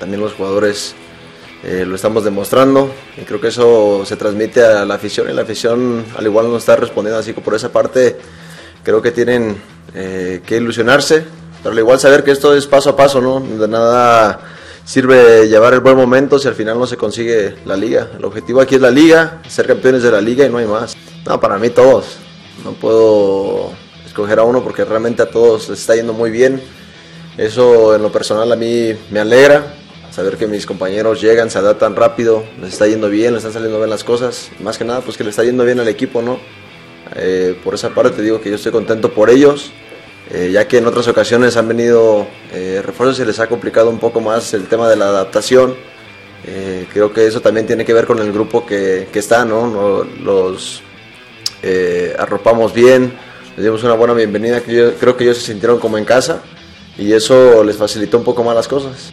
también los jugadores eh, lo estamos demostrando y creo que eso se transmite a la afición y la afición al igual nos está respondiendo. Así que por esa parte creo que tienen eh, que ilusionarse, pero al igual saber que esto es paso a paso, ¿no? De nada sirve llevar el buen momento si al final no se consigue la liga. El objetivo aquí es la liga, ser campeones de la liga y no hay más. No, para mí todos. No puedo escoger a uno porque realmente a todos les está yendo muy bien. Eso en lo personal a mí me alegra. Saber que mis compañeros llegan, se adaptan rápido, les está yendo bien, les están saliendo bien las cosas. Más que nada, pues que le está yendo bien al equipo, ¿no? Eh, por esa parte te digo que yo estoy contento por ellos, eh, ya que en otras ocasiones han venido eh, refuerzos y les ha complicado un poco más el tema de la adaptación. Creo que eso también tiene que ver con el grupo que, que está, ¿no? No- Los arropamos bien, les dimos una buena bienvenida, que yo- creo que ellos se sintieron como en casa y eso les facilitó un poco más las cosas.